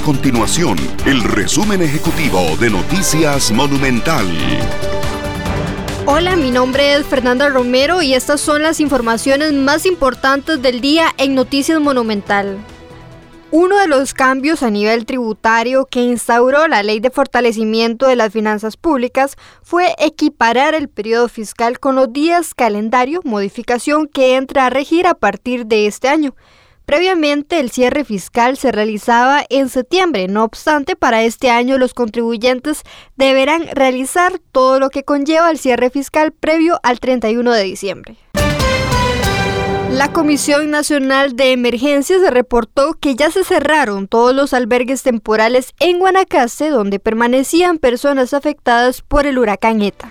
continuación el resumen ejecutivo de Noticias Monumental. Hola, mi nombre es Fernanda Romero y estas son las informaciones más importantes del día en Noticias Monumental. Uno de los cambios a nivel tributario que instauró la Ley de Fortalecimiento de las Finanzas Públicas fue equiparar el periodo fiscal con los días calendario, modificación que entra a regir a partir de este año. Previamente, el cierre fiscal se realizaba en septiembre. No obstante, para este año los contribuyentes deberán realizar todo lo que conlleva el cierre fiscal previo al 31 de diciembre. La Comisión Nacional de Emergencias reportó que ya se cerraron todos los albergues temporales en Guanacaste donde permanecían personas afectadas por el huracán ETA.